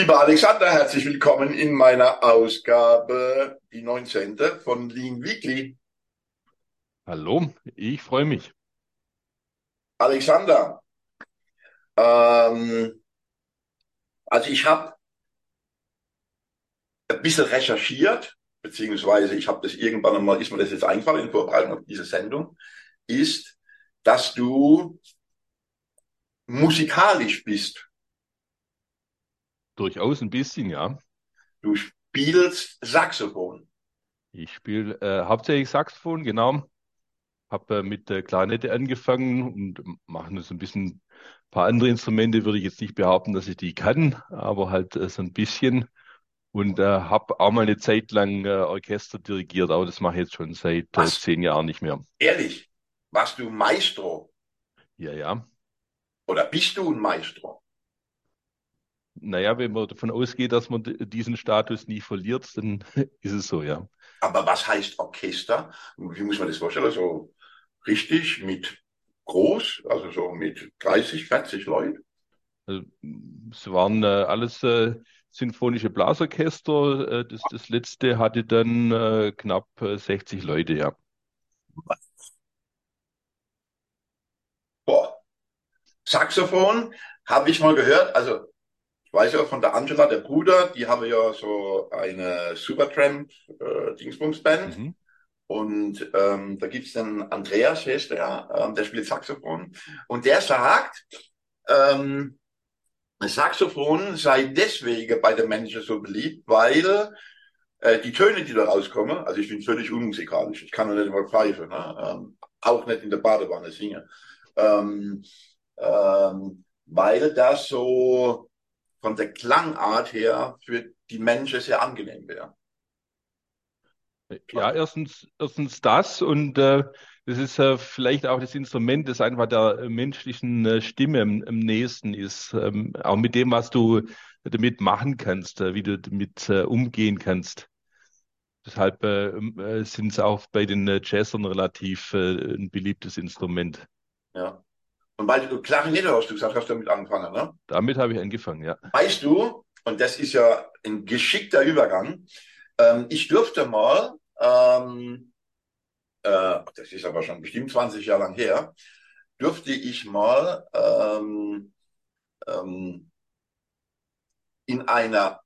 Lieber Alexander, herzlich willkommen in meiner Ausgabe, die 19. von Lean Weekly. Hallo, ich freue mich. Alexander, ähm, also ich habe ein bisschen recherchiert, beziehungsweise ich habe das irgendwann einmal, ist mir das jetzt eingefallen in Vorbereitung auf diese Sendung, ist, dass du musikalisch bist. Durchaus ein bisschen, ja. Du spielst Saxophon. Ich spiele äh, hauptsächlich Saxophon, genau. Habe äh, mit der Klarinette angefangen und mache nur so ein bisschen ein paar andere Instrumente, würde ich jetzt nicht behaupten, dass ich die kann, aber halt äh, so ein bisschen. Und äh, habe auch mal eine Zeit lang äh, Orchester dirigiert, aber das mache ich jetzt schon seit äh, zehn Jahren nicht mehr. Ehrlich? Warst du Maestro? Ja, ja. Oder bist du ein Maestro? Naja, wenn man davon ausgeht, dass man diesen Status nie verliert, dann ist es so, ja. Aber was heißt Orchester? Wie muss man das vorstellen? So richtig mit groß, also so mit 30, 40 Leuten? Also, es waren äh, alles äh, sinfonische Blasorchester. Äh, das, das letzte hatte dann äh, knapp 60 äh, Leute, ja. Boah. Saxophon habe ich mal gehört, also ich weiß ja von der Angela, der Bruder, die haben ja so eine Supertramp äh, Dingsbums-Band. Mhm. Und ähm, da gibt's den Andreas, heißt der, ähm, der spielt Saxophon. Und der sagt, ähm, Saxophon sei deswegen bei den Menschen so beliebt, weil äh, die Töne, die da rauskommen, also ich bin völlig unmusikalisch, ich kann noch nicht mal pfeifen, ne? ähm, auch nicht in der Badewanne singen, ähm, ähm, weil das so von der Klangart her für die Menschen sehr angenehm wäre. Ja, erstens, erstens das und äh, das ist äh, vielleicht auch das Instrument, das einfach der menschlichen äh, Stimme am, am nächsten ist, ähm, auch mit dem, was du damit machen kannst, äh, wie du damit äh, umgehen kannst. Deshalb äh, äh, sind es auch bei den äh, Jazzern relativ äh, ein beliebtes Instrument. Ja. Und weil du Klarinette hast du gesagt, hast du damit angefangen, ne? Damit habe ich angefangen, ja. Weißt du, und das ist ja ein geschickter Übergang, ähm, ich durfte mal, ähm, äh, das ist aber schon bestimmt 20 Jahre lang her, durfte ich mal ähm, ähm, in einer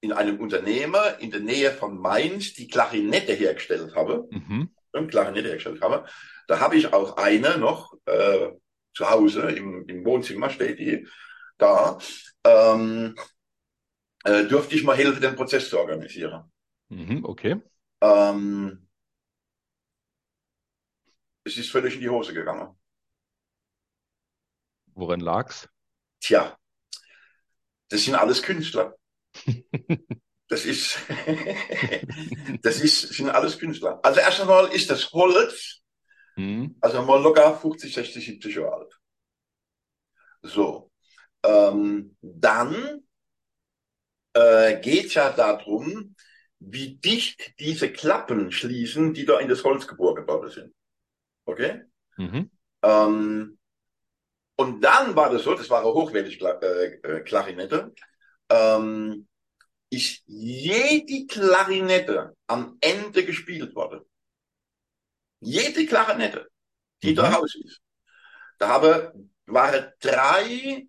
in einem Unternehmer in der Nähe von Mainz die Klarinette hergestellt habe, mhm. Klarinette hergestellt habe, da habe ich auch eine noch äh, zu Hause im, im Wohnzimmer steht die da. Ähm, äh, dürfte ich mal helfen, den Prozess zu organisieren. Mhm, okay. Ähm, es ist völlig in die Hose gegangen. Woran lag's? Tja, das sind alles Künstler. Das ist, das ist, sind alles Künstler. Also erst einmal ist das Holz Mhm. Also mal locker 50, 60, 70 Jahre alt. So. Ähm, dann äh, geht ja darum, wie dicht diese Klappen schließen, die da in das Holz geborgen worden sind. Okay? Mhm. Ähm, und dann war das so, das war eine hochwertige äh, äh, Klarinette, ähm, ist jede Klarinette am Ende gespielt worden jede Klarinette, die mhm. da raus ist. Da habe, waren drei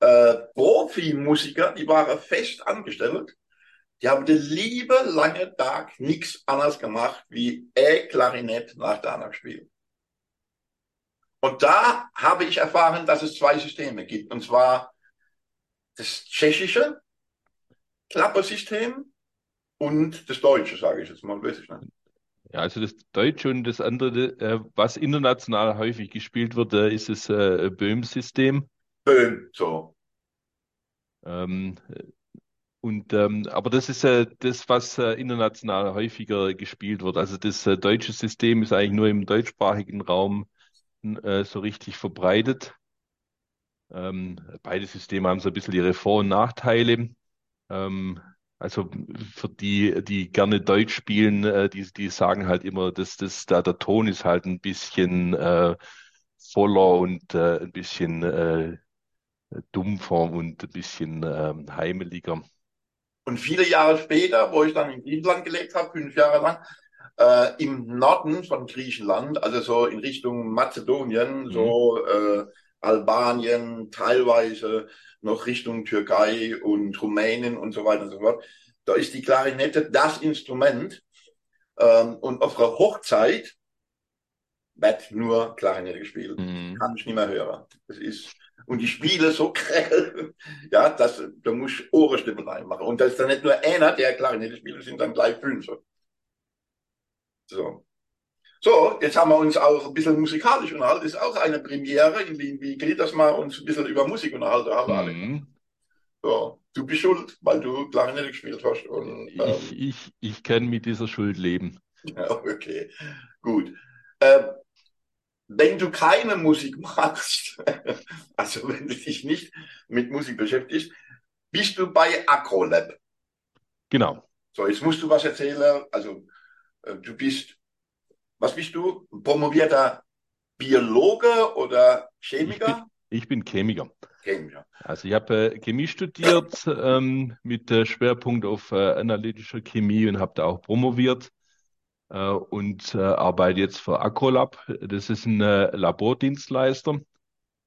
äh, Profimusiker, die waren fest angestellt. Die haben den liebe lange Tag nichts anderes gemacht, wie E-Klarinett nach der anderen gespielt. Und da habe ich erfahren, dass es zwei Systeme gibt. Und zwar das tschechische Klappersystem und das deutsche, sage ich jetzt mal, weiß ich nicht. Ja, also das Deutsche und das andere, äh, was international häufig gespielt wird, äh, ist das äh, Böhm-System. Böhm, so. Ähm, und ähm, aber das ist äh, das, was äh, international häufiger gespielt wird. Also das äh, deutsche System ist eigentlich nur im deutschsprachigen Raum äh, so richtig verbreitet. Ähm, beide Systeme haben so ein bisschen ihre Vor- und Nachteile. Ähm, also für die, die gerne Deutsch spielen, äh, die, die sagen halt immer, dass das, da der Ton ist halt ein bisschen äh, voller und äh, ein bisschen äh, dumpfer und ein bisschen ähm, heimeliger. Und viele Jahre später, wo ich dann in Griechenland gelebt habe, fünf Jahre lang, äh, im Norden von Griechenland, also so in Richtung Mazedonien, mhm. so äh, Albanien, teilweise noch Richtung Türkei und Rumänien und so weiter und so fort. Da ist die Klarinette das Instrument. Ähm, und auf der Hochzeit wird nur Klarinette gespielt. Mhm. Kann ich nicht mehr hören. Das ist, und die Spiele so grell, ja, dass, da muss ich Ohrenstimmen reinmachen. Und das ist dann nicht nur einer, der Klarinette spielt, sind dann gleich fünf. So. So, jetzt haben wir uns auch ein bisschen musikalisch unterhalten. Das ist auch eine Premiere in Wien. Wie geht das mal, uns ein bisschen über Musik unterhalten haben? Mhm. So, du bist schuld, weil du Klarinette gespielt hast. Und, ähm, ich, ich, ich kann mit dieser Schuld leben. Ja, okay, gut. Ähm, wenn du keine Musik machst, also wenn du dich nicht mit Musik beschäftigst, bist du bei Acrolab. Genau. So, jetzt musst du was erzählen. Also, äh, du bist, was bist du? Promovierter Biologe oder Chemiker? Ich bin, ich bin Chemiker. Chemiker. Also ich habe äh, Chemie studiert ähm, mit äh, Schwerpunkt auf äh, analytischer Chemie und habe da auch promoviert äh, und äh, arbeite jetzt für Acrolab. Das ist ein äh, Labordienstleister.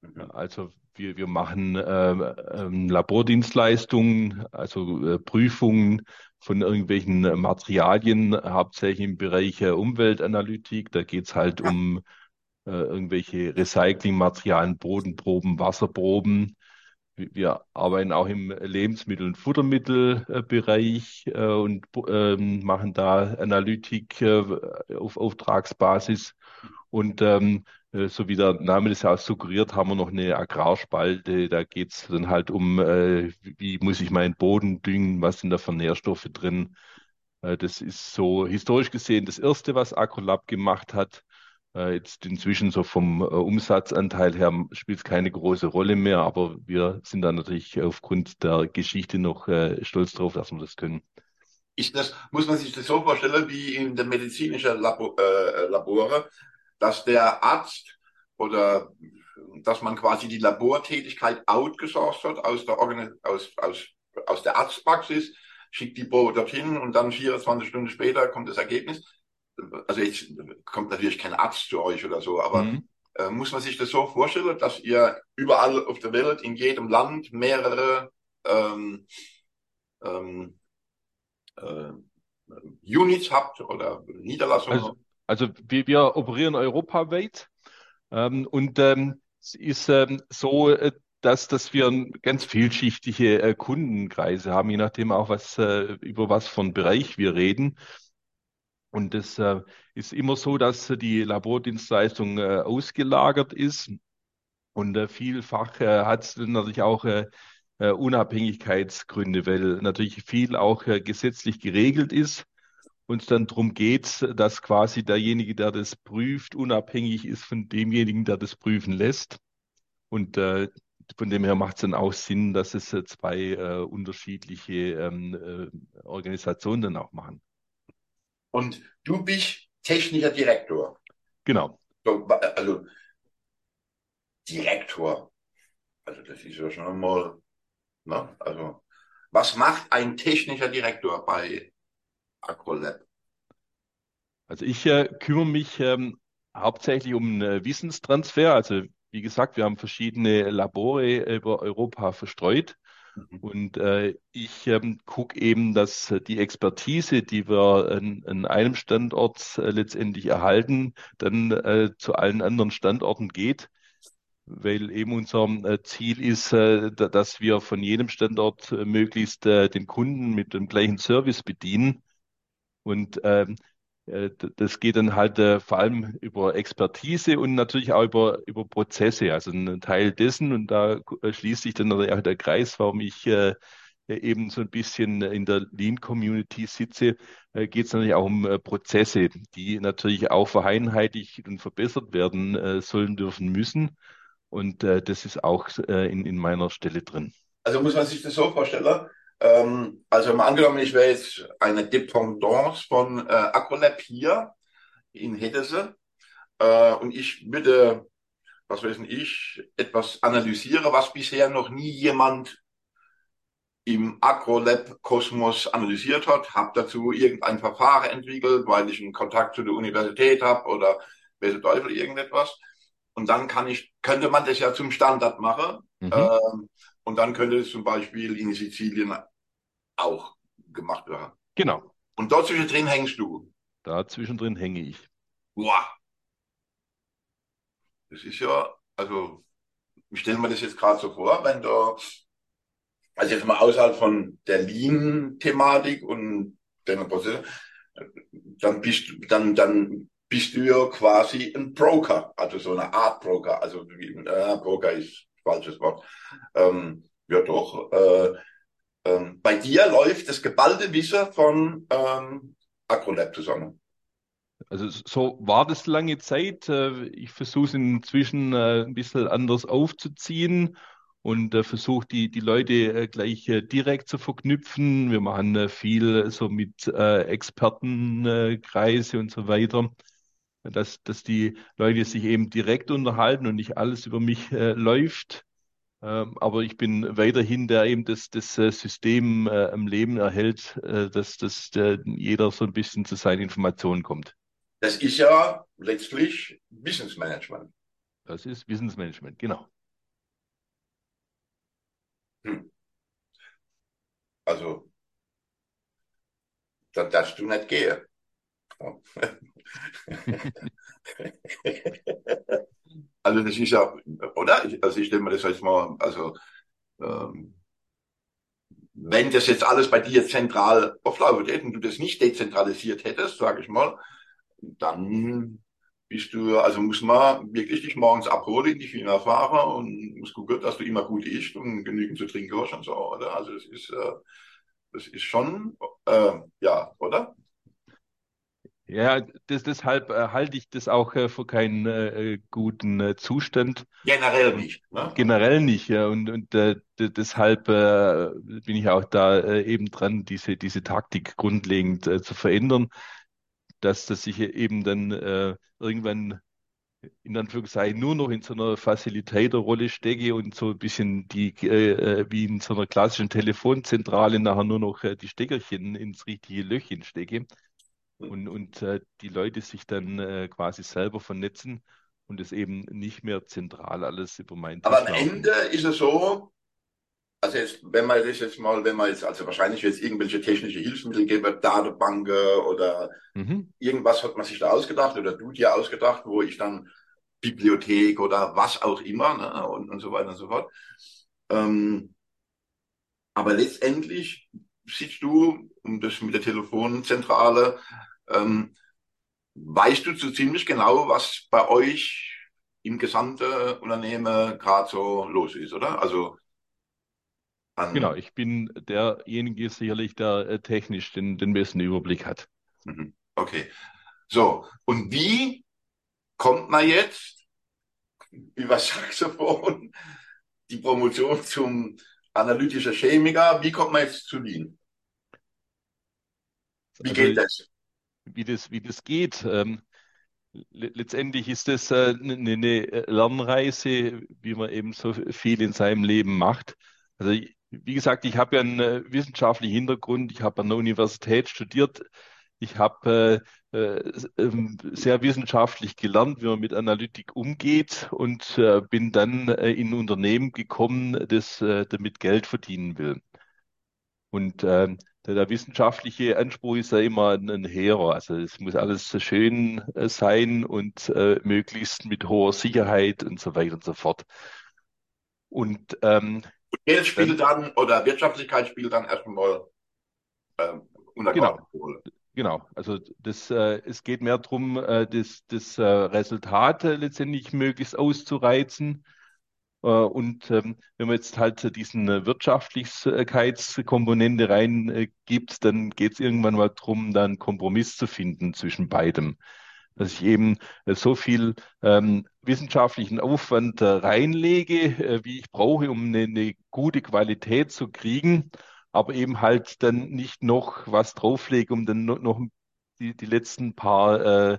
Mhm. Also wir, wir machen äh, ähm, Labordienstleistungen, also äh, Prüfungen von irgendwelchen Materialien, hauptsächlich im Bereich äh, Umweltanalytik. Da geht's halt um äh, irgendwelche Recyclingmaterialien, Bodenproben, Wasserproben. Wir arbeiten auch im Lebensmittel- und Futtermittelbereich äh, und äh, machen da Analytik äh, auf Auftragsbasis. Und ähm, äh, so wie der Name das ja auch suggeriert, haben wir noch eine Agrarspalte. Da geht es dann halt um, äh, wie muss ich meinen Boden düngen, was sind da für Nährstoffe drin. Äh, das ist so historisch gesehen das Erste, was Agrolab gemacht hat. Äh, jetzt inzwischen so vom äh, Umsatzanteil her spielt es keine große Rolle mehr, aber wir sind da natürlich aufgrund der Geschichte noch äh, stolz drauf, dass wir das können. Ist das, muss man sich das so vorstellen wie in der medizinischen Labor, äh, Labore, dass der Arzt oder dass man quasi die Labortätigkeit outgesourced hat aus der, Organ aus, aus, aus der Arztpraxis, schickt die Probe dorthin und dann 24 Stunden später kommt das Ergebnis also jetzt kommt natürlich kein Arzt zu euch oder so, aber mhm. äh, muss man sich das so vorstellen, dass ihr überall auf der Welt, in jedem Land mehrere ähm, ähm, äh, Units habt oder Niederlassungen? Also, also wir, wir operieren europaweit ähm, und ähm, es ist ähm, so, äh, dass, dass wir ganz vielschichtige äh, Kundenkreise haben, je nachdem auch, was, äh, über was von Bereich wir reden. Und das äh, ist immer so, dass die Labordienstleistung äh, ausgelagert ist. Und äh, vielfach äh, hat es natürlich auch äh, äh, Unabhängigkeitsgründe, weil natürlich viel auch gesetzlich geregelt ist und es dann darum geht, dass quasi derjenige, der das prüft, unabhängig ist von demjenigen, der das prüfen lässt. Und von dem her macht es dann auch Sinn, dass es zwei unterschiedliche ähm, äh, Organisationen dann auch machen. Und du bist technischer Direktor. Genau. So, also Direktor. Also das ist ja schon einmal, ne? Also was macht ein technischer Direktor bei AgroLab? Also ich äh, kümmere mich ähm, hauptsächlich um äh, Wissenstransfer. Also wie gesagt, wir haben verschiedene Labore über Europa verstreut. Mhm. Und äh, ich ähm, gucke eben, dass die Expertise, die wir an, an einem Standort äh, letztendlich erhalten, dann äh, zu allen anderen Standorten geht, weil eben unser äh, Ziel ist, äh, dass wir von jedem Standort äh, möglichst den Kunden mit dem gleichen Service bedienen. Und ähm, äh, das geht dann halt äh, vor allem über Expertise und natürlich auch über, über Prozesse. Also ein Teil dessen, und da äh, schließt sich dann auch der Kreis, warum ich äh, eben so ein bisschen in der Lean-Community sitze, äh, geht es natürlich auch um äh, Prozesse, die natürlich auch vereinheitlicht und verbessert werden äh, sollen, dürfen, müssen. Und äh, das ist auch äh, in, in meiner Stelle drin. Also muss man sich das so vorstellen, ähm, also mal angenommen, ich wäre jetzt eine Dependance von äh, Acrolab hier in Hedese äh, und ich würde was weiß ich, etwas analysiere, was bisher noch nie jemand im AgroLab-Kosmos analysiert hat, habe dazu irgendein Verfahren entwickelt, weil ich einen Kontakt zu der Universität habe oder weiß der Teufel irgendetwas. Und dann kann ich, könnte man das ja zum Standard machen. Mhm. Ähm, und dann könnte es zum Beispiel in Sizilien auch gemacht werden. Genau. Und dort zwischendrin hängst du. Da zwischendrin hänge ich. Wow. Das ist ja, also, ich stelle mir das jetzt gerade so vor, wenn da, also jetzt mal außerhalb von der Lean-Thematik und den Prozess, dann bist, dann, dann bist du ja quasi ein Broker, also so eine Art Broker, also äh, Broker ist falsches Wort. Ähm, ja doch. Äh, ähm, bei dir läuft das geballte Wissen von ähm, AgroLab zusammen. Also so war das lange Zeit. Äh, ich versuche es inzwischen äh, ein bisschen anders aufzuziehen und äh, versuche die, die Leute gleich direkt zu verknüpfen. Wir machen viel so mit Expertenkreise und so weiter, dass, dass die Leute sich eben direkt unterhalten und nicht alles über mich läuft. Ähm, aber ich bin weiterhin der eben das, das System am Leben erhält, dass, dass jeder so ein bisschen zu seinen Informationen kommt. Das ist ja letztlich Wissensmanagement. Das ist Wissensmanagement, genau. Hm. Also, da darfst du nicht gehen. also das ist ja, oder? Also ich stelle mir das jetzt mal, also ähm, wenn das jetzt alles bei dir zentral auflaufen hätte und du das nicht dezentralisiert hättest, sage ich mal, dann bist du, also muss man wirklich dich morgens abholen, die Firma fahren und muss gucken, dass du immer gut isst und genügend zu trinken hast und so, oder? Also das ist, äh, das ist schon, äh, ja, oder? Ja, das, deshalb äh, halte ich das auch äh, für keinen äh, guten äh, Zustand. Generell nicht. Ne? Generell nicht, ja. Und, und äh, deshalb äh, bin ich auch da äh, eben dran, diese, diese Taktik grundlegend äh, zu verändern dass das sich eben dann äh, irgendwann in Anführungszeichen nur noch in so einer Facilitator-Rolle stecke und so ein bisschen die, äh, äh, wie in so einer klassischen Telefonzentrale nachher nur noch äh, die Steckerchen ins richtige Löchchen stecke und, und äh, die Leute sich dann äh, quasi selber vernetzen und es eben nicht mehr zentral alles über mein Aber am Ende ist es so, also jetzt, wenn man das jetzt mal, wenn man jetzt, also wahrscheinlich jetzt irgendwelche technische Hilfsmittel geben, Datenbanken oder mhm. irgendwas hat man sich da ausgedacht oder du dir ausgedacht, wo ich dann Bibliothek oder was auch immer ne, und, und so weiter und so fort. Ähm, aber letztendlich siehst du, um das mit der Telefonzentrale, ähm, weißt du so ziemlich genau, was bei euch im gesamten Unternehmen gerade so los ist, oder? Also. Genau, ich bin derjenige sicherlich, der äh, technisch den, den besten Überblick hat. Mhm. Okay. So, und wie kommt man jetzt über Saxophon die Promotion zum analytischen Chemiker? Wie kommt man jetzt zu Lean? Wie also, geht das? Wie das, wie das geht. Ähm, letztendlich ist das äh, eine, eine Lernreise, wie man eben so viel in seinem Leben macht. Also wie gesagt, ich habe ja einen äh, wissenschaftlichen Hintergrund. Ich habe an der Universität studiert. Ich habe äh, äh, ähm, sehr wissenschaftlich gelernt, wie man mit Analytik umgeht und äh, bin dann äh, in ein Unternehmen gekommen, das äh, damit Geld verdienen will. Und äh, der, der wissenschaftliche Anspruch ist ja immer ein, ein hehrer. Also es muss alles schön äh, sein und äh, möglichst mit hoher Sicherheit und so weiter und so fort. Und ähm, Geld spielt dann, oder Wirtschaftlichkeit spielt dann erstmal ähm, genau. Genau, also das, äh, es geht mehr darum, äh, das, das äh, Resultat letztendlich möglichst auszureizen. Äh, und ähm, wenn man jetzt halt diesen äh, Wirtschaftlichkeitskomponente reingibt, dann geht es irgendwann mal darum, da einen Kompromiss zu finden zwischen beidem. Dass ich eben äh, so viel ähm, wissenschaftlichen Aufwand äh, reinlege, äh, wie ich brauche, um eine, eine, gute Qualität zu kriegen, aber eben halt dann nicht noch was drauflege, um dann noch, noch die, die letzten paar äh,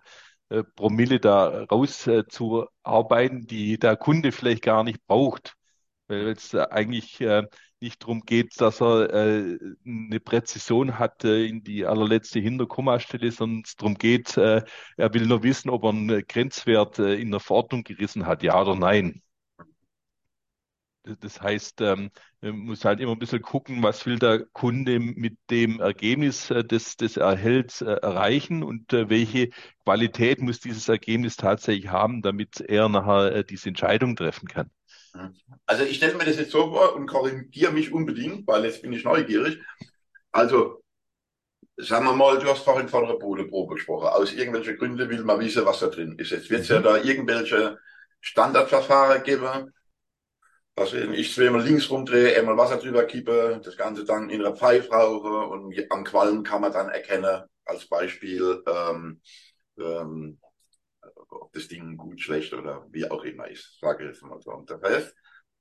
äh, Promille da rauszuarbeiten, die der Kunde vielleicht gar nicht braucht. Weil es eigentlich nicht darum geht, dass er eine Präzision hat in die allerletzte Hinterkommastelle, sondern es darum geht, er will nur wissen, ob er einen Grenzwert in der Verordnung gerissen hat, ja oder nein. Das heißt, ähm, man muss halt immer ein bisschen gucken, was will der Kunde mit dem Ergebnis, äh, das, das er erhält, äh, erreichen und äh, welche Qualität muss dieses Ergebnis tatsächlich haben, damit er nachher diese Entscheidung treffen kann. Also ich stelle mir das jetzt so vor und korrigiere mich unbedingt, weil jetzt bin ich neugierig. Also sagen wir mal, du hast vorhin von einer Bodeprobe gesprochen. Aus irgendwelchen Gründen will man wissen, was da drin ist. Jetzt wird es mhm. ja da irgendwelche Standardverfahren geben, also ich zweimal links rumdrehe, einmal Wasser drüber kippe, das Ganze dann in einer Pfeife rauche und am Qualm kann man dann erkennen, als Beispiel, ähm, ähm, ob das Ding gut, schlecht oder wie auch immer ist, sage ich jetzt mal so. Und das heißt,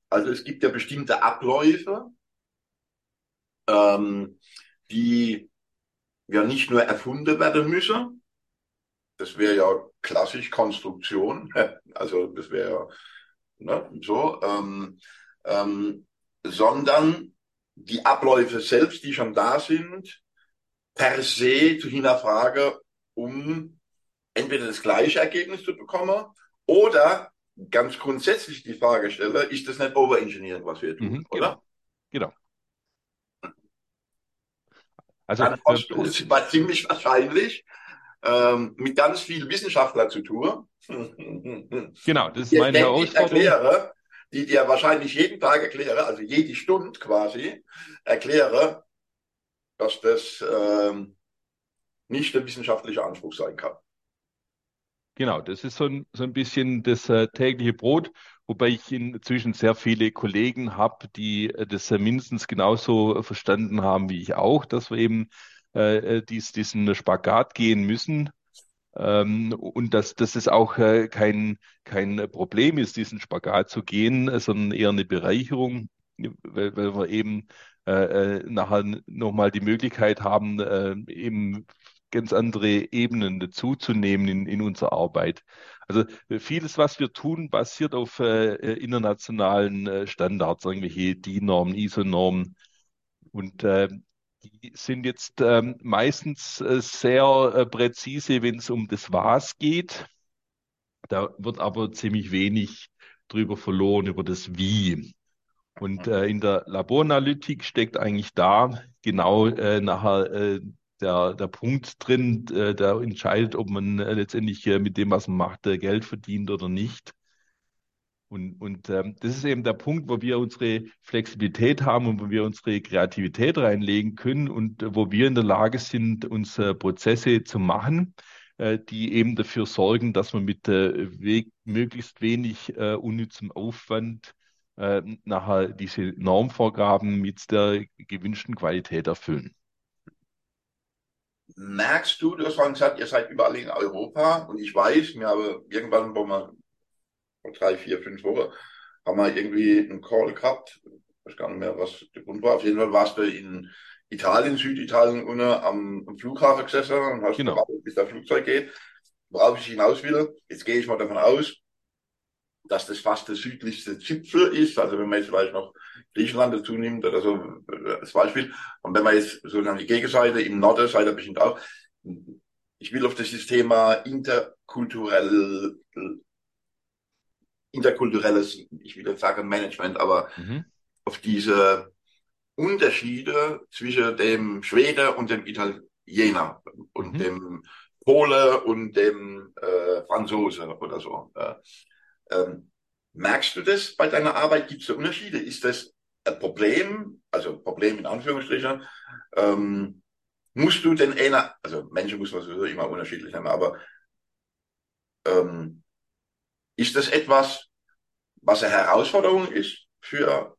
also es gibt ja bestimmte Abläufe, ähm, die ja nicht nur erfunden werden müssen, das wäre ja klassisch Konstruktion, also das wäre ja ne, so, ähm, ähm, sondern die Abläufe selbst, die schon da sind, per se zu hinterfragen, um entweder das gleiche Ergebnis zu bekommen oder ganz grundsätzlich die Frage stelle, ist das nicht Overengineering, was wir tun, mhm, genau. oder? Genau. Also, Dann es war ziemlich wahrscheinlich ähm, mit ganz viel Wissenschaftler zu tun. Genau, das ist meine Herausforderung. Erkläre, die dir wahrscheinlich jeden Tag erkläre, also jede Stunde quasi, erkläre, dass das ähm, nicht der wissenschaftliche Anspruch sein kann. Genau, das ist so ein, so ein bisschen das äh, tägliche Brot, wobei ich inzwischen sehr viele Kollegen habe, die äh, das äh, mindestens genauso verstanden haben wie ich auch, dass wir eben äh, äh, dies, diesen Spagat gehen müssen. Ähm, und dass, dass es auch äh, kein, kein Problem ist, diesen Spagat zu gehen, sondern eher eine Bereicherung, weil, weil wir eben äh, äh nachher nochmal die Möglichkeit haben, äh, eben ganz andere Ebenen dazuzunehmen in, in unserer Arbeit. Also vieles, was wir tun, basiert auf äh, internationalen äh, Standards, irgendwelche DIN-Normen, ISO-Normen. Und äh, die sind jetzt ähm, meistens äh, sehr äh, präzise, wenn es um das Was geht. Da wird aber ziemlich wenig drüber verloren, über das Wie. Und äh, in der Laboranalytik steckt eigentlich da genau äh, nachher äh, der, der Punkt drin, äh, der entscheidet, ob man letztendlich mit dem, was man macht, Geld verdient oder nicht. Und, und ähm, das ist eben der Punkt, wo wir unsere Flexibilität haben und wo wir unsere Kreativität reinlegen können und äh, wo wir in der Lage sind, unsere Prozesse zu machen, äh, die eben dafür sorgen, dass man mit äh, we möglichst wenig äh, unnützem Aufwand äh, nachher diese Normvorgaben mit der gewünschten Qualität erfüllen. Merkst du, du hast vorhin gesagt, ihr seid überall in Europa und ich weiß, wir haben irgendwann, wo wir vor drei, vier, fünf Wochen, haben wir irgendwie einen Call gehabt. Ich weiß gar nicht mehr, was der Grund war. Auf jeden Fall warst du in Italien, Süditalien, unten am, am Flughafen gesessen und hast genau. gewartet, bis der Flugzeug geht. Worauf ich hinaus will, jetzt gehe ich mal davon aus, dass das fast der südlichste Zipfel ist. Also wenn man jetzt vielleicht noch Griechenland dazu nimmt oder so als Beispiel. Und wenn man jetzt sozusagen die Gegenseite im Norden, seid ihr bestimmt auch. Ich will auf das Thema interkulturell interkulturelles, ich will jetzt sagen Management, aber mhm. auf diese Unterschiede zwischen dem Schwede und dem Italiener und mhm. dem Pole und dem äh, Franzose oder so. Äh, ähm, merkst du das bei deiner Arbeit? Gibt es da Unterschiede? Ist das ein Problem? Also Problem in Anführungsstrichen. Ähm, musst du denn einer, also Menschen muss man sowieso immer unterschiedlich haben, aber ähm, ist das etwas, was eine Herausforderung ist für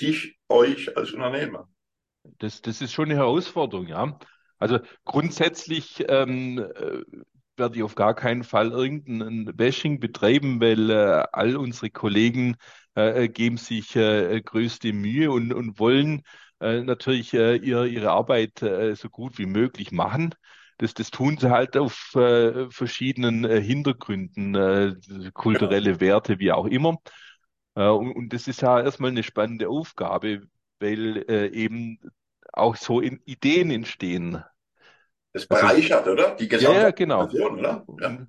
dich, euch als Unternehmer? Das, das ist schon eine Herausforderung, ja. Also grundsätzlich ähm, äh, werde ich auf gar keinen Fall irgendein Bashing betreiben, weil äh, all unsere Kollegen äh, geben sich äh, größte Mühe und, und wollen äh, natürlich äh, ihre, ihre Arbeit äh, so gut wie möglich machen. Das, das tun sie halt auf äh, verschiedenen äh, Hintergründen, äh, kulturelle Werte, wie auch immer. Äh, und, und das ist ja erstmal eine spannende Aufgabe, weil äh, eben auch so Ideen entstehen. Das bereichert, also, oder? Die gesamte ja, genau. Nation, oder? Ja.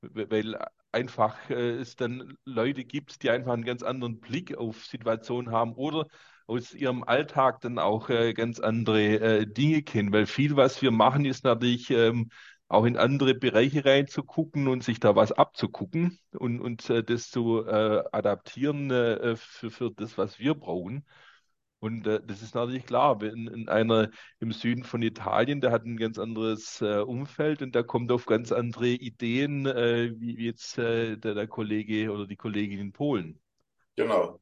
Weil einfach äh, es dann Leute gibt, die einfach einen ganz anderen Blick auf Situationen haben oder aus ihrem Alltag dann auch äh, ganz andere äh, Dinge kennen. Weil viel, was wir machen, ist natürlich ähm, auch in andere Bereiche reinzugucken und sich da was abzugucken und, und äh, das zu äh, adaptieren äh, für, für das, was wir brauchen. Und äh, das ist natürlich klar, wenn in einer im Süden von Italien, der hat ein ganz anderes äh, Umfeld und da kommt auf ganz andere Ideen, äh, wie, wie jetzt äh, der, der Kollege oder die Kollegin in Polen. Genau.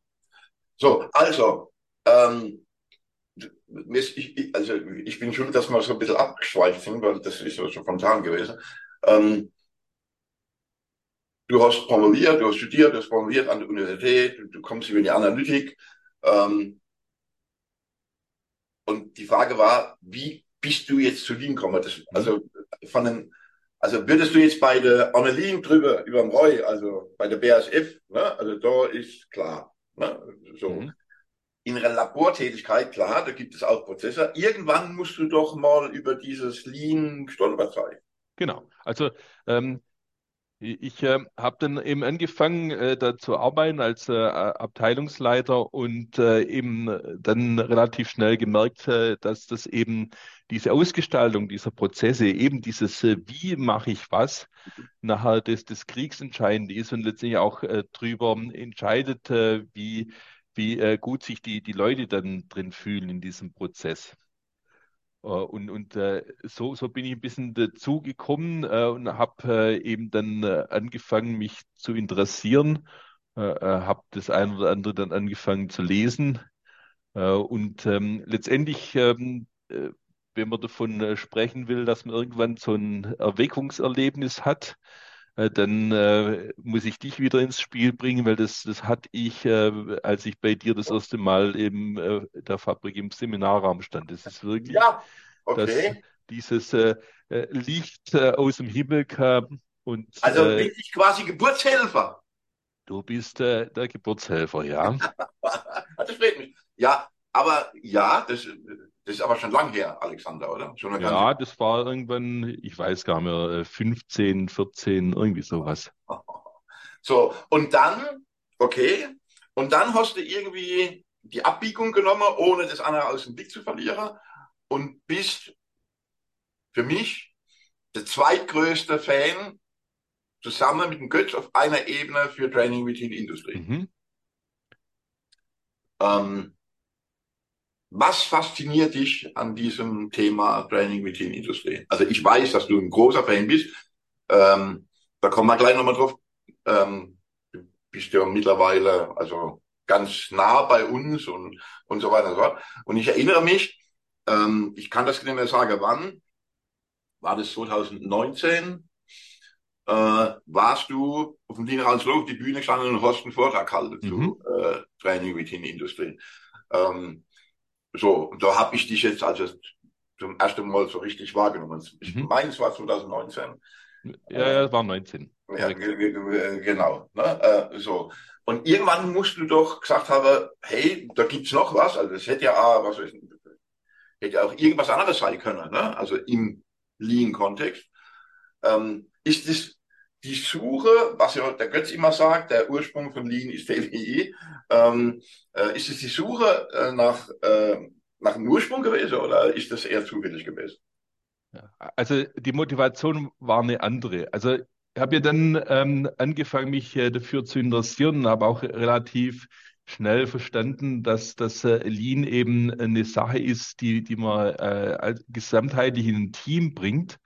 So, also, ähm, ich, also ich bin schon, dass wir so ein bisschen abgeschweift sind, weil das ist so spontan gewesen. Ähm, du hast promoviert, du hast studiert, du hast promoviert an der Universität, du, du kommst über die Analytik. Ähm, und die Frage war, wie bist du jetzt zu Lean gekommen? Das, also von den, also würdest du jetzt bei der Annelien drüber, über dem Roy, also bei der BASF, ne, also da ist klar, ne, so. Mhm. In einer Labortätigkeit, klar, da gibt es auch Prozesse. Irgendwann musst du doch mal über dieses Lean gestolpert sein. Genau. Also ähm, ich äh, habe dann eben angefangen, äh, da zu arbeiten als äh, Abteilungsleiter und äh, eben dann relativ schnell gemerkt, äh, dass das eben diese Ausgestaltung dieser Prozesse, eben dieses äh, Wie mache ich was, nachher des, des Kriegsentscheidende ist und letztendlich auch äh, drüber entscheidet, äh, wie, wie äh, gut sich die, die Leute dann drin fühlen in diesem Prozess. Äh, und, und äh, so, so bin ich ein bisschen dazu gekommen äh, und habe äh, eben dann äh, angefangen, mich zu interessieren, habe das eine oder andere dann angefangen zu lesen. und ähm, letztendlich, ähm, wenn man davon sprechen will, dass man irgendwann so ein Erweckungserlebnis hat, dann äh, muss ich dich wieder ins Spiel bringen, weil das, das hatte ich, äh, als ich bei dir das erste Mal in äh, der Fabrik im Seminarraum stand. Das ist wirklich, ja, okay. dass dieses äh, äh, Licht äh, aus dem Himmel kam. Und, also bin ich quasi Geburtshelfer. Du bist der Geburtshelfer, ja. das freut mich. Ja, aber ja, das, das ist aber schon lang her, Alexander, oder? Ja, das war irgendwann, ich weiß gar nicht mehr, 15, 14, irgendwie sowas. So, und dann, okay, und dann hast du irgendwie die Abbiegung genommen, ohne das andere aus dem Blick zu verlieren und bist für mich der zweitgrößte Fan zusammen mit dem Götz auf einer Ebene für Training Within Industry. Mhm. Ähm, was fasziniert dich an diesem Thema Training Within Industrie? Also ich weiß, dass du ein großer Fan bist. Ähm, da kommen wir gleich nochmal drauf. Ähm, du bist ja mittlerweile also ganz nah bei uns und, und so weiter und so fort. Und ich erinnere mich, ähm, ich kann das nicht mehr sagen, wann, war das 2019, äh, warst du auf dem Diener Loh auf die Bühne gestanden und hast einen Vortrag gehalten mhm. zu äh, Training Within Industry. Ähm, so, da habe ich dich jetzt also zum ersten Mal so richtig wahrgenommen. Ich mhm. meine, es war 2019. Ja, es war 19. Ja, genau. Ne? Äh, so. Und irgendwann musst du doch gesagt haben, hey, da gibt's noch was. Also es hätte ja auch, was weiß ich, hätte auch irgendwas anderes sein können, ne? also im Lean-Kontext. Ähm, ist es die Suche, was ja der Götz immer sagt, der Ursprung von Lean ist TWI, ähm, äh, ist es die Suche äh, nach, äh, nach dem Ursprung gewesen oder ist das eher zufällig gewesen? Also die Motivation war eine andere. Also ich habe ja dann ähm, angefangen, mich äh, dafür zu interessieren und habe auch relativ schnell verstanden, dass das äh, Lean eben eine Sache ist, die, die man äh, gesamtheitlich in ein Team bringt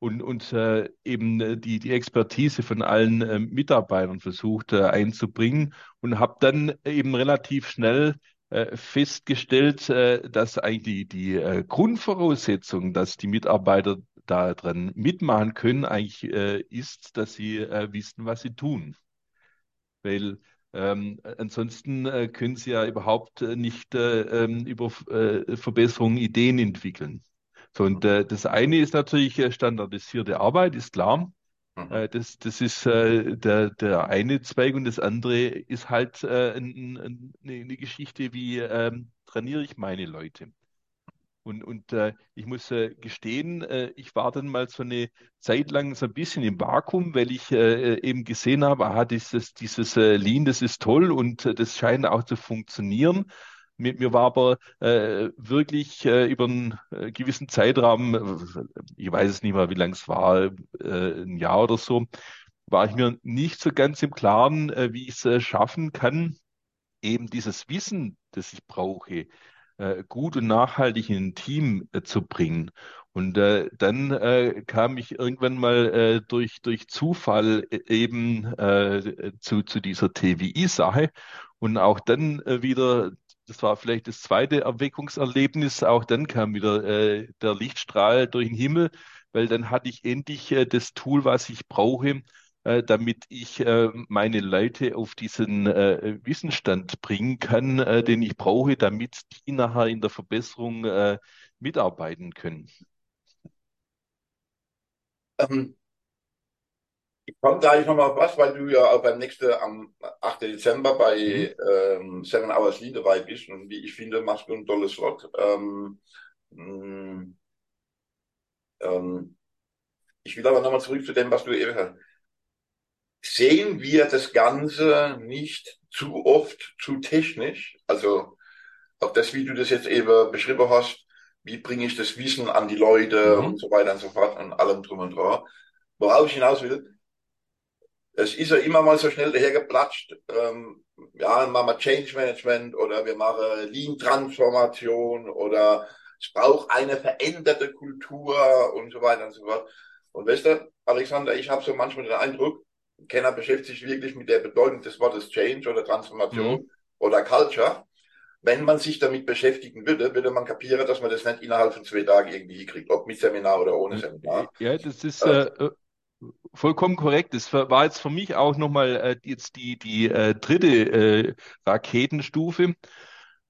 und, und äh, eben äh, die, die Expertise von allen äh, Mitarbeitern versucht äh, einzubringen und habe dann eben relativ schnell äh, festgestellt, äh, dass eigentlich die, die Grundvoraussetzung, dass die Mitarbeiter da dran mitmachen können, eigentlich ist, dass sie wissen, was sie tun. Weil ähm, ansonsten können sie ja überhaupt nicht äh, ähm, über Verbesserungen Ideen entwickeln. So, und äh, das eine ist natürlich äh, standardisierte Arbeit, ist klar. Mhm. Äh, das, das ist äh, der, der eine Zweig und das andere ist halt äh, ein, ein, eine Geschichte, wie ähm, trainiere ich meine Leute. Und, und äh, ich muss äh, gestehen, äh, ich war dann mal so eine Zeit lang so ein bisschen im Vakuum, weil ich äh, eben gesehen habe, aha, dieses, dieses Lean, das ist toll und das scheint auch zu funktionieren. Mir, mir war aber äh, wirklich äh, über einen äh, gewissen Zeitraum, äh, ich weiß es nicht mehr, wie lang es war, äh, ein Jahr oder so, war ich mir nicht so ganz im Klaren, äh, wie ich es äh, schaffen kann, eben dieses Wissen, das ich brauche, äh, gut und nachhaltig in ein Team äh, zu bringen. Und äh, dann äh, kam ich irgendwann mal äh, durch, durch Zufall äh, eben äh, zu, zu dieser TWI-Sache und auch dann äh, wieder, das war vielleicht das zweite Erweckungserlebnis, auch dann kam wieder äh, der Lichtstrahl durch den Himmel, weil dann hatte ich endlich äh, das Tool, was ich brauche, äh, damit ich äh, meine Leute auf diesen äh, Wissensstand bringen kann, den ich brauche, damit die nachher in der Verbesserung mitarbeiten können. Ähm, ich komme gleich nochmal was, weil du ja auch beim nächsten, am 8. Dezember bei mhm. ähm, Seven Hours Lead dabei bist und wie ich finde, machst du ein tolles Wort. Ähm, mm, ähm, ich will aber nochmal zurück zu dem, was du eben hast sehen wir das Ganze nicht zu oft zu technisch. Also auch das, wie du das jetzt eben beschrieben hast, wie bringe ich das Wissen an die Leute mhm. und so weiter und so fort und allem drum und dran. Worauf ich hinaus will, es ist ja immer mal so schnell dahergeplatscht, ähm, ja, machen wir Change Management oder wir machen Lean Transformation oder es braucht eine veränderte Kultur und so weiter und so fort. Und weißt du, Alexander, ich habe so manchmal den Eindruck, keiner beschäftigt sich wirklich mit der Bedeutung des Wortes Change oder Transformation mhm. oder Culture. Wenn man sich damit beschäftigen würde, würde man kapieren, dass man das nicht innerhalb von zwei Tagen irgendwie hinkriegt, ob mit Seminar oder ohne Seminar. Ja, das ist äh, äh, vollkommen korrekt. Das war jetzt für mich auch nochmal äh, jetzt die, die äh, dritte äh, Raketenstufe.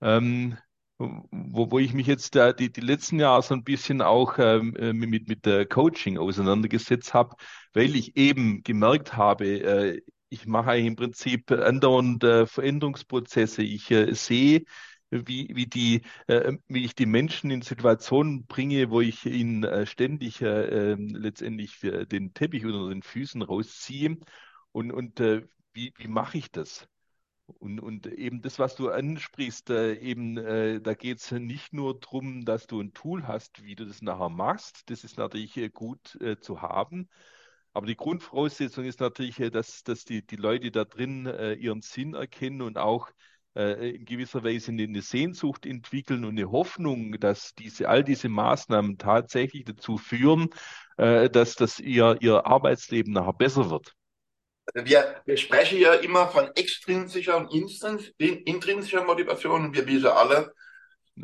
Ähm, wo, wo ich mich jetzt da die, die letzten Jahre so ein bisschen auch ähm, äh, mit, mit der Coaching auseinandergesetzt habe, weil ich eben gemerkt habe, äh, ich mache im Prinzip andauernd äh, Veränderungsprozesse. Ich äh, sehe, wie, wie, die, äh, wie ich die Menschen in Situationen bringe, wo ich ihnen äh, ständig äh, ähm, letztendlich äh, den Teppich unter den Füßen rausziehe. Und, und äh, wie, wie mache ich das? Und, und eben das, was du ansprichst, äh, eben, da geht es nicht nur darum, dass du ein Tool hast, wie du das nachher machst. Das ist natürlich gut zu haben. Aber die Grundvoraussetzung ist natürlich, dass, dass die, die Leute da drin ihren Sinn erkennen und auch in gewisser Weise eine Sehnsucht entwickeln und eine Hoffnung, dass diese, all diese Maßnahmen tatsächlich dazu führen, dass das ihr, ihr Arbeitsleben nachher besser wird. Wir, wir sprechen ja immer von extrinsischer und intrinsischer Motivation. Wir wissen alle,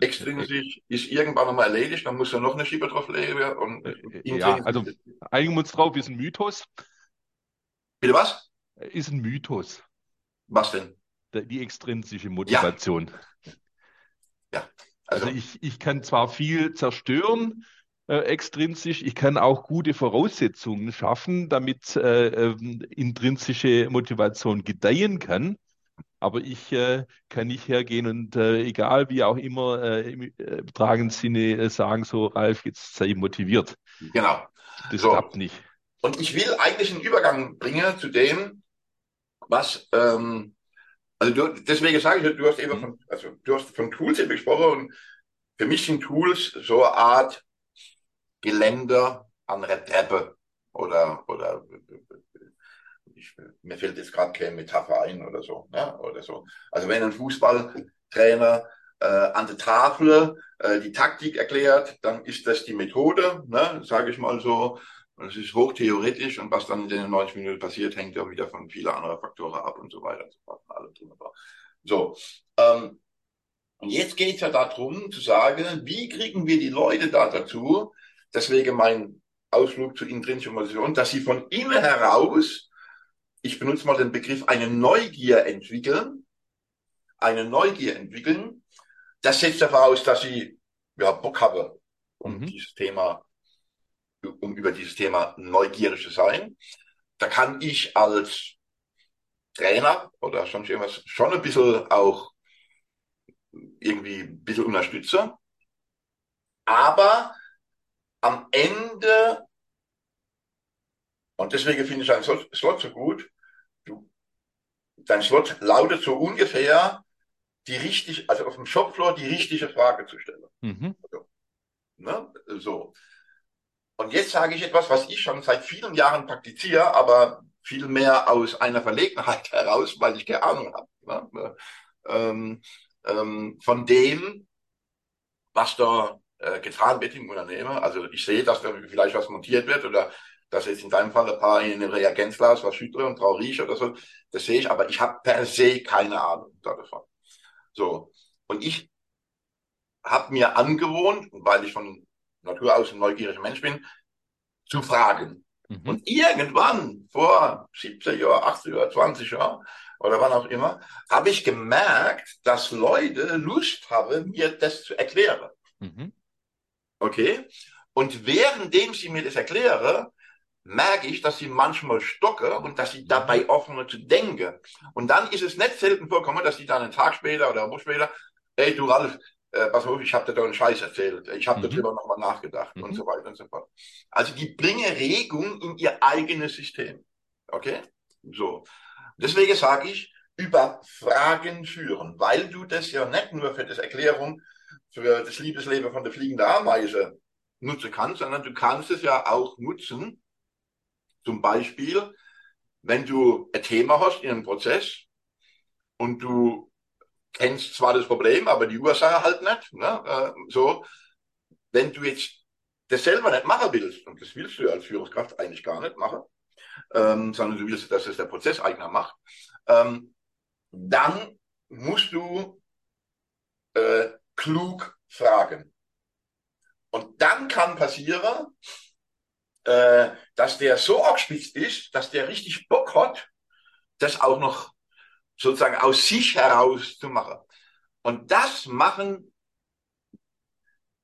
extrinsisch ist irgendwann einmal erledigt, dann muss ja noch eine Schiebe drauflegen. Und äh, ja, also einigen wir uns drauf, ist ein Mythos. Bitte was? Ist ein Mythos. Was denn? Die extrinsische Motivation. Ja. ja. Also, also ich, ich kann zwar viel zerstören, äh, extrinsisch. Ich kann auch gute Voraussetzungen schaffen, damit äh, äh, intrinsische Motivation gedeihen kann. Aber ich äh, kann nicht hergehen und äh, egal wie auch immer äh, im äh, betragenen Sinne äh, sagen, so Ralf, jetzt sei motiviert. Genau. Das so. klappt nicht. Und ich will eigentlich einen Übergang bringen zu dem, was, ähm, also du, deswegen sage ich, du hast eben mhm. von, also du hast von Tools eben gesprochen und für mich sind Tools so eine Art Geländer an der Treppe oder, oder ich, mir fällt jetzt gerade keine Metapher ein oder so, ne? oder so. Also wenn ein Fußballtrainer äh, an der Tafel äh, die Taktik erklärt, dann ist das die Methode, ne? sage ich mal so. Und es ist hochtheoretisch und was dann in den 90 Minuten passiert, hängt ja wieder von vielen anderen Faktoren ab und so weiter und so fort. Alle So, ähm, und jetzt geht es ja darum zu sagen, wie kriegen wir die Leute da dazu, Deswegen mein Ausflug zur intrinsischen Motivation, dass sie von innen heraus, ich benutze mal den Begriff, eine Neugier entwickeln, eine Neugier entwickeln. Das setzt ja voraus, dass sie ja, Bock haben, um mhm. dieses Thema, um über dieses Thema neugierig zu sein. Da kann ich als Trainer oder sonst irgendwas schon ein bisschen auch irgendwie ein bisschen unterstützen. Aber am Ende, und deswegen finde ich dein Slot so gut, du, dein Slot lautet so ungefähr, die richtig, also auf dem Shopfloor die richtige Frage zu stellen. Mhm. Also, ne? so. Und jetzt sage ich etwas, was ich schon seit vielen Jahren praktiziere, aber viel mehr aus einer Verlegenheit heraus, weil ich keine Ahnung habe. Ne? Ähm, ähm, von dem, was da äh, getan wird im Unternehmen. Also ich sehe, dass da vielleicht was montiert wird oder dass jetzt in deinem Fall ein paar in eine Reagenzglas was schüttle und drauf rieche oder so. Das sehe ich, aber ich habe per se keine Ahnung davon. So. Und ich habe mir angewohnt, weil ich von Natur aus ein neugieriger Mensch bin, zu fragen. Mhm. Und irgendwann, vor 70 Jahren, 80 Jahren, 20 Jahren oder wann auch immer, habe ich gemerkt, dass Leute Lust haben, mir das zu erklären. Mhm. Okay? Und währenddem sie mir das erklären, merke ich, dass sie manchmal stocke und dass sie dabei mhm. aufhören zu denken. Und dann ist es nicht selten vorkommen, dass sie dann einen Tag später oder eine Woche später, ey, du Ralf, äh, pass auf, ich habe dir da einen Scheiß erzählt, ich habe mhm. darüber nochmal nachgedacht mhm. und so weiter und so fort. Also die bringen Regung in ihr eigenes System. Okay? So. Deswegen sage ich, über Fragen führen, weil du das ja nicht nur für das Erklärung, für das Liebesleben von der fliegenden Ameise nutzen kannst, sondern du kannst es ja auch nutzen, zum Beispiel, wenn du ein Thema hast in einem Prozess und du kennst zwar das Problem, aber die Ursache halt nicht. Ne? Äh, so, wenn du jetzt das selber nicht machen willst, und das willst du als Führungskraft eigentlich gar nicht machen, ähm, sondern du willst, dass es der Prozesseigner macht, ähm, dann musst du äh, klug fragen. Und dann kann passieren, äh, dass der so abgespitzt ist, dass der richtig Bock hat, das auch noch sozusagen aus sich heraus zu machen. Und das machen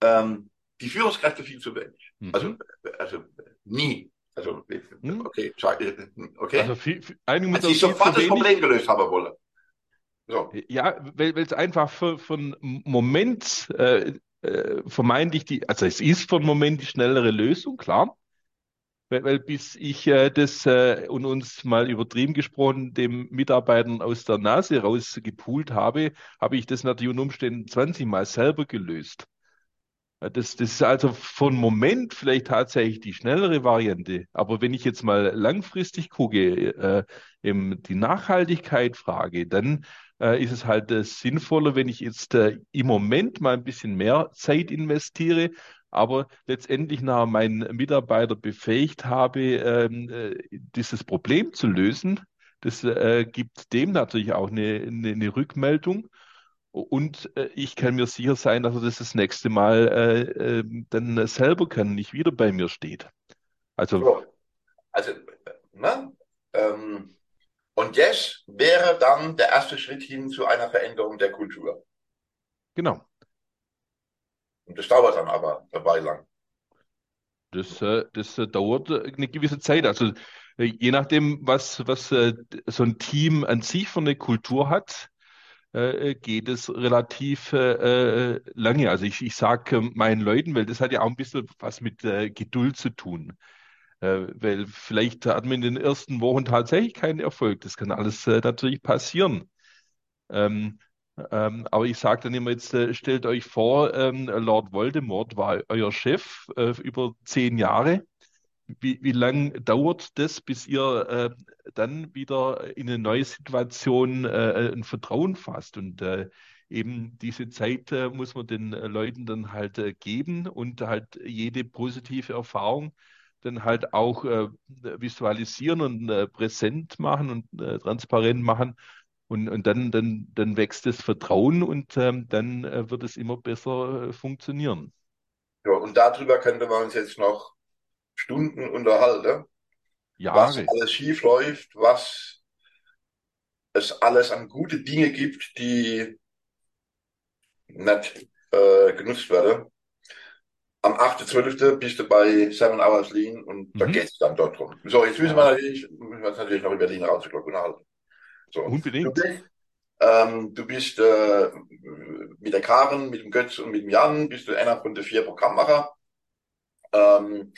ähm, die Führungskräfte viel zu wenig. Mhm. Also, also nie. Also, mhm. okay, okay. Also, viel, viel, einige also ich sofort das Problem gelöst haben wollen. So. Ja, weil es einfach für, für einen Moment äh, äh, vermeintlich die, also es ist für einen Moment die schnellere Lösung, klar. Weil, weil bis ich äh, das äh, und uns mal übertrieben gesprochen dem Mitarbeitern aus der Nase rausgepult habe, habe ich das natürlich unter Umständen 20 Mal selber gelöst. Das, das ist also von Moment vielleicht tatsächlich die schnellere Variante. Aber wenn ich jetzt mal langfristig gucke, äh, eben die Nachhaltigkeit frage, dann äh, ist es halt äh, sinnvoller, wenn ich jetzt äh, im Moment mal ein bisschen mehr Zeit investiere aber letztendlich nach meinen Mitarbeiter befähigt habe, ähm, äh, dieses Problem zu lösen. Das äh, gibt dem natürlich auch eine, eine, eine Rückmeldung. Und äh, ich kann mir sicher sein, dass er das das nächste Mal äh, äh, dann selber kann, nicht wieder bei mir steht. Also, so. also ne? Ähm, und das wäre dann der erste Schritt hin zu einer Veränderung der Kultur. Genau. Und das dauert dann aber dabei lang. Das, äh, das äh, dauert eine gewisse Zeit. Also äh, je nachdem, was, was so ein Team an sich für eine Kultur hat, geht es relativ lange. Also ich, ich sage meinen Leuten, weil das hat ja auch ein bisschen was mit Geduld zu tun. Weil vielleicht hat man in den ersten Wochen tatsächlich keinen Erfolg. Das kann alles natürlich passieren. Ähm, ähm, aber ich sage dann immer jetzt, äh, stellt euch vor, ähm, Lord Voldemort war euer Chef äh, über zehn Jahre. Wie, wie lang dauert das, bis ihr äh, dann wieder in eine neue Situation äh, ein Vertrauen fasst? Und äh, eben diese Zeit äh, muss man den Leuten dann halt geben und halt jede positive Erfahrung dann halt auch visualisieren und präsent machen und transparent machen und, und dann, dann, dann wächst das Vertrauen und ähm, dann äh, wird es immer besser äh, funktionieren. Ja, und darüber könnte man uns jetzt noch Stunden unterhalten. Jahre. Was alles schief läuft, was es alles an gute Dinge gibt, die nicht äh, genutzt werden. am 8.12. bist du bei Seven Hours Lean und mhm. da geht es dann dort drum. So, jetzt müssen wir natürlich, müssen wir uns natürlich noch über Lean Rausglock unterhalten. So. Unbedingt. Du bist, ähm, du bist äh, mit der Karen, mit dem Götz und mit dem Jan, bist du einer von den vier Programmmacher. Ähm,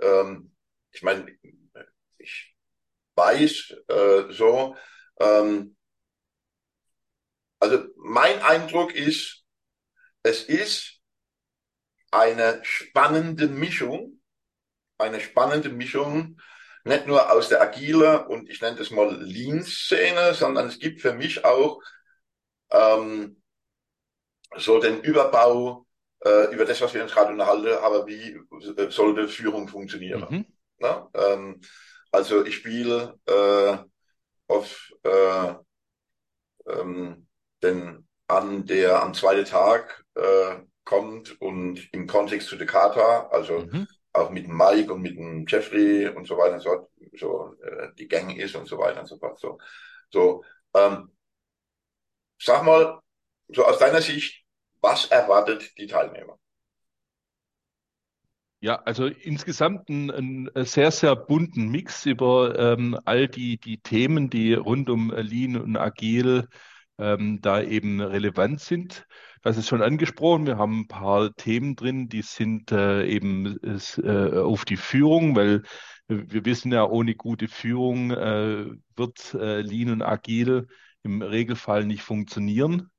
ähm, ich meine, ich weiß äh, so, ähm, also mein Eindruck ist, es ist eine spannende Mischung, eine spannende Mischung, nicht nur aus der agile und ich nenne das mal Lean-Szene, sondern es gibt für mich auch ähm, so den Überbau äh, über das, was wir uns gerade unterhalten, aber wie äh, sollte Führung funktionieren. Mhm. Na? Ähm, also ich spiele äh, auf äh, ähm, den an der am zweiten Tag äh, kommt und im Kontext zu Dekata, also mhm. Auch mit Mike und mit dem Jeffrey und so weiter und so, so äh, die Gang ist und so weiter und so fort. So, so ähm, sag mal, so aus deiner Sicht, was erwartet die Teilnehmer? Ja, also insgesamt ein, ein sehr, sehr bunten Mix über ähm, all die, die Themen, die rund um Lean und Agil ähm, da eben relevant sind. Das ist schon angesprochen. Wir haben ein paar Themen drin, die sind äh, eben äh, auf die Führung, weil wir wissen ja, ohne gute Führung äh, wird äh, Lean und Agil im Regelfall nicht funktionieren.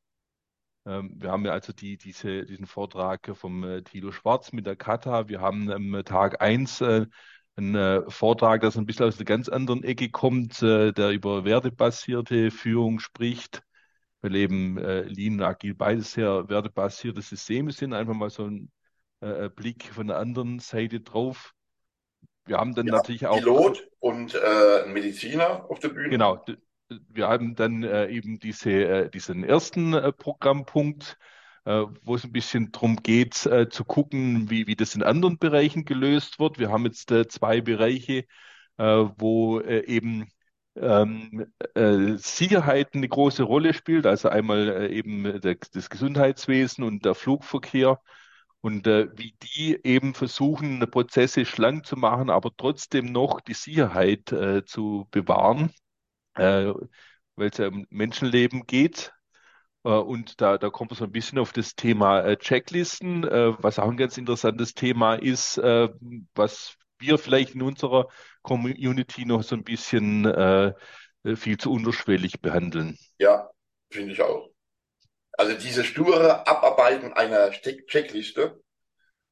Ähm, wir haben ja also die, diese, diesen Vortrag vom äh, Thilo Schwarz mit der Kata. Wir haben am Tag eins äh, einen äh, Vortrag, das ein bisschen aus einer ganz anderen Ecke kommt, der über wertebasierte Führung spricht weil eben äh, Lean und Agil beides sehr wertebasierte Systeme sind. Einfach mal so ein äh, Blick von der anderen Seite drauf. Wir haben dann ja, natürlich auch. Pilot und äh, Mediziner auf der Bühne. Genau. Wir haben dann äh, eben diese, äh, diesen ersten äh, Programmpunkt, äh, wo es ein bisschen darum geht, äh, zu gucken, wie, wie das in anderen Bereichen gelöst wird. Wir haben jetzt äh, zwei Bereiche, äh, wo äh, eben ähm, äh, Sicherheit eine große Rolle spielt, also einmal äh, eben der, das Gesundheitswesen und der Flugverkehr und äh, wie die eben versuchen, Prozesse schlank zu machen, aber trotzdem noch die Sicherheit äh, zu bewahren, äh, weil es ja um Menschenleben geht. Äh, und da, da kommt man so ein bisschen auf das Thema äh, Checklisten, äh, was auch ein ganz interessantes Thema ist, was wir vielleicht in unserer Community noch so ein bisschen äh, viel zu unterschwellig behandeln. Ja, finde ich auch. Also diese sture Abarbeiten einer Checkliste,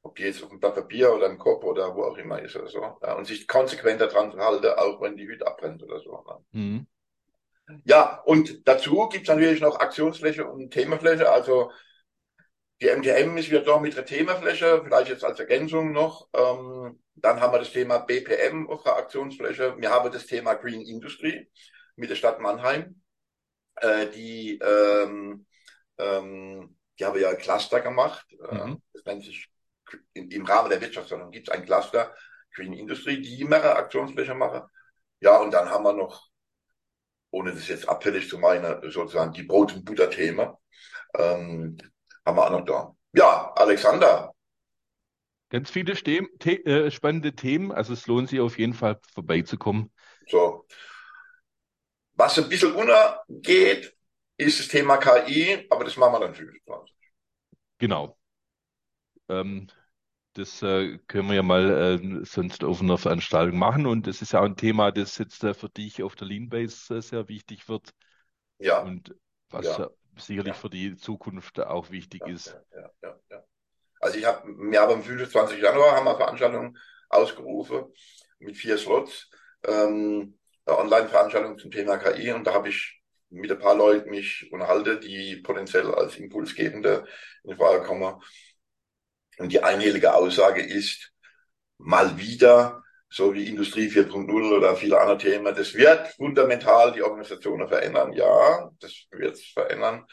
ob die jetzt auf dem Blatt Papier oder im Kopf oder wo auch immer ist oder so, ja, und sich konsequent daran halten, auch wenn die Hütte abbrennt oder so. Ne? Mhm. Ja, und dazu gibt es natürlich noch Aktionsfläche und Themafläche. Also die MTM ist wieder da mit der Themafläche, vielleicht jetzt als Ergänzung noch. Ähm, dann haben wir das Thema BPM auf der Aktionsfläche. Wir haben das Thema Green Industry mit der Stadt Mannheim. Äh, die, ähm, ähm, die haben ja ein Cluster gemacht. Äh, mhm. Das nennt sich im Rahmen der Wirtschaftsförderung gibt es ein Cluster Green Industry, die mehrere Aktionsfläche machen. Ja, und dann haben wir noch, ohne das jetzt abfällig zu meinen, sozusagen die Brot- und Butter-Themen. Ähm, haben wir auch noch da. Ja, Alexander. Ganz viele Ste The äh, spannende Themen, also es lohnt sich auf jeden Fall vorbeizukommen. So. Was ein bisschen untergeht, ist das Thema KI, aber das machen wir dann 25. Genau. Ähm, das äh, können wir ja mal äh, sonst auf einer Veranstaltung machen. Und das ist ja auch ein Thema, das jetzt äh, für dich auf der Leanbase äh, sehr wichtig wird. Ja. Und was ja sicherlich ja. für die Zukunft auch wichtig ja, ist. Ja, Also ich habe, wir haben am 25. Januar haben wir Veranstaltungen ausgerufen mit vier Slots, ähm, Online-Veranstaltung zum Thema KI und da habe ich mit ein paar Leuten mich unterhalten, die potenziell als Impulsgebende in Frage kommen. Und die einhellige Aussage ist, mal wieder so wie Industrie 4.0 oder viele andere Themen. Das wird fundamental die Organisationen verändern. Ja, das wird es verändern.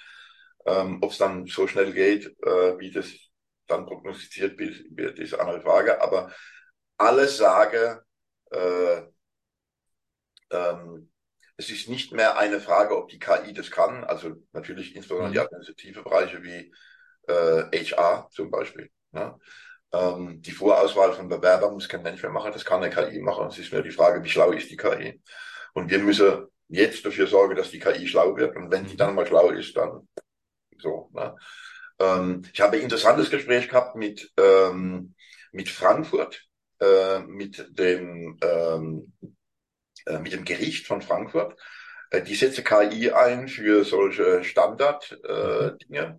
Ähm, Ob es dann so schnell geht, äh, wie das dann prognostiziert wird, ist eine andere Frage. Aber alles sage, äh, ähm, es ist nicht mehr eine Frage, ob die KI das kann. Also natürlich insbesondere mhm. die administrative Bereiche wie äh, HR zum Beispiel. Ne? Ähm, die Vorauswahl von Bewerbern muss kein Mensch mehr machen, das kann eine KI machen. Es ist nur die Frage, wie schlau ist die KI. Und wir müssen jetzt dafür sorgen, dass die KI schlau wird. Und wenn die dann mal schlau ist, dann so. Ne? Ähm, ich habe ein interessantes Gespräch gehabt mit, ähm, mit Frankfurt, äh, mit dem, ähm, äh, mit dem Gericht von Frankfurt. Äh, die setze KI ein für solche Standard-Dinge. Äh, mhm.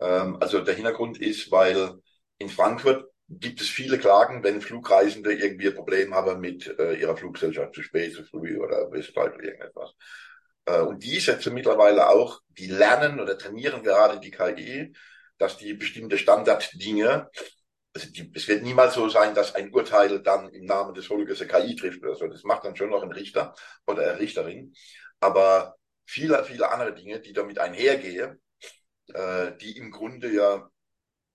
ähm, also der Hintergrund ist, weil in Frankfurt gibt es viele Klagen, wenn Flugreisende irgendwie ein Problem haben mit äh, ihrer Fluggesellschaft, zu spät, zu früh oder weshalb oder irgendetwas. Äh, und die setzen mittlerweile auch, die lernen oder trainieren gerade die KI, dass die bestimmte Standarddinge, also die, es wird niemals so sein, dass ein Urteil dann im Namen des Volkes eine KI trifft oder so. Das macht dann schon noch ein Richter oder eine Richterin. Aber viele, viele andere Dinge, die damit einhergehen, äh, die im Grunde ja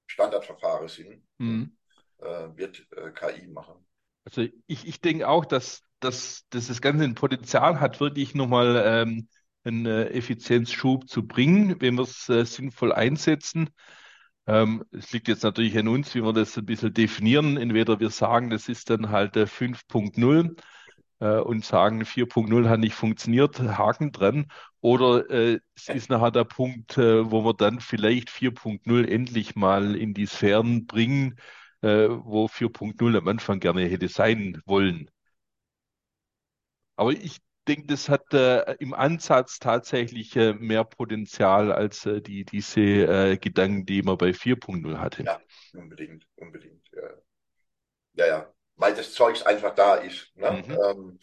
Standardverfahren sind, mhm. äh, wird äh, KI machen. Also ich, ich denke auch, dass, dass, dass das Ganze ein Potenzial hat, wirklich nochmal ähm, einen äh, Effizienzschub zu bringen, wenn wir es äh, sinnvoll einsetzen. Ähm, es liegt jetzt natürlich an uns, wie wir das ein bisschen definieren. Entweder wir sagen, das ist dann halt 5.0 äh, und sagen, 4.0 hat nicht funktioniert, Haken dran. Oder äh, es ist nachher der Punkt, äh, wo wir dann vielleicht 4.0 endlich mal in die Sphären bringen, äh, wo 4.0 am Anfang gerne hätte sein wollen. Aber ich denke, das hat äh, im Ansatz tatsächlich äh, mehr Potenzial als die, diese Gedanken, die man bei 4.0 hatte. Ja, unbedingt, unbedingt. Ja, ja. ja weil das Zeugs einfach da ist. Ne? Mhm. Ähm,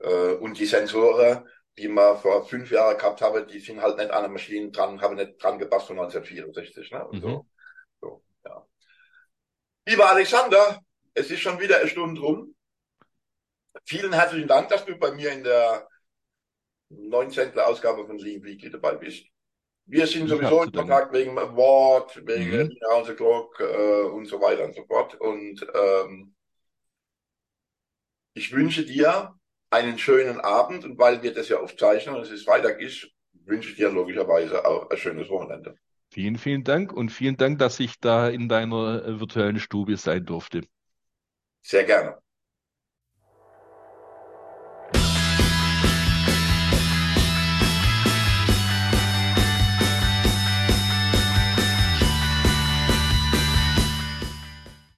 äh, und die Sensoren, die man vor fünf Jahren gehabt haben, die sind halt nicht an der Maschine dran, haben nicht dran gepasst von 1964. Ne? Und mhm. so. so ja. Lieber Alexander, es ist schon wieder eine Stunde rum. Vielen herzlichen Dank, dass du bei mir in der 19. Ausgabe von Lean Weekly dabei bist. Wir sind sowieso in Kontakt wegen Award, wegen mhm. House Clock äh, und so weiter und so fort. Und ähm, ich wünsche dir einen schönen Abend und weil wir das ja aufzeichnen und es ist Freitag ist, wünsche ich dir logischerweise auch ein schönes Wochenende. Vielen, vielen Dank und vielen Dank, dass ich da in deiner äh, virtuellen Stube sein durfte. Sehr gerne.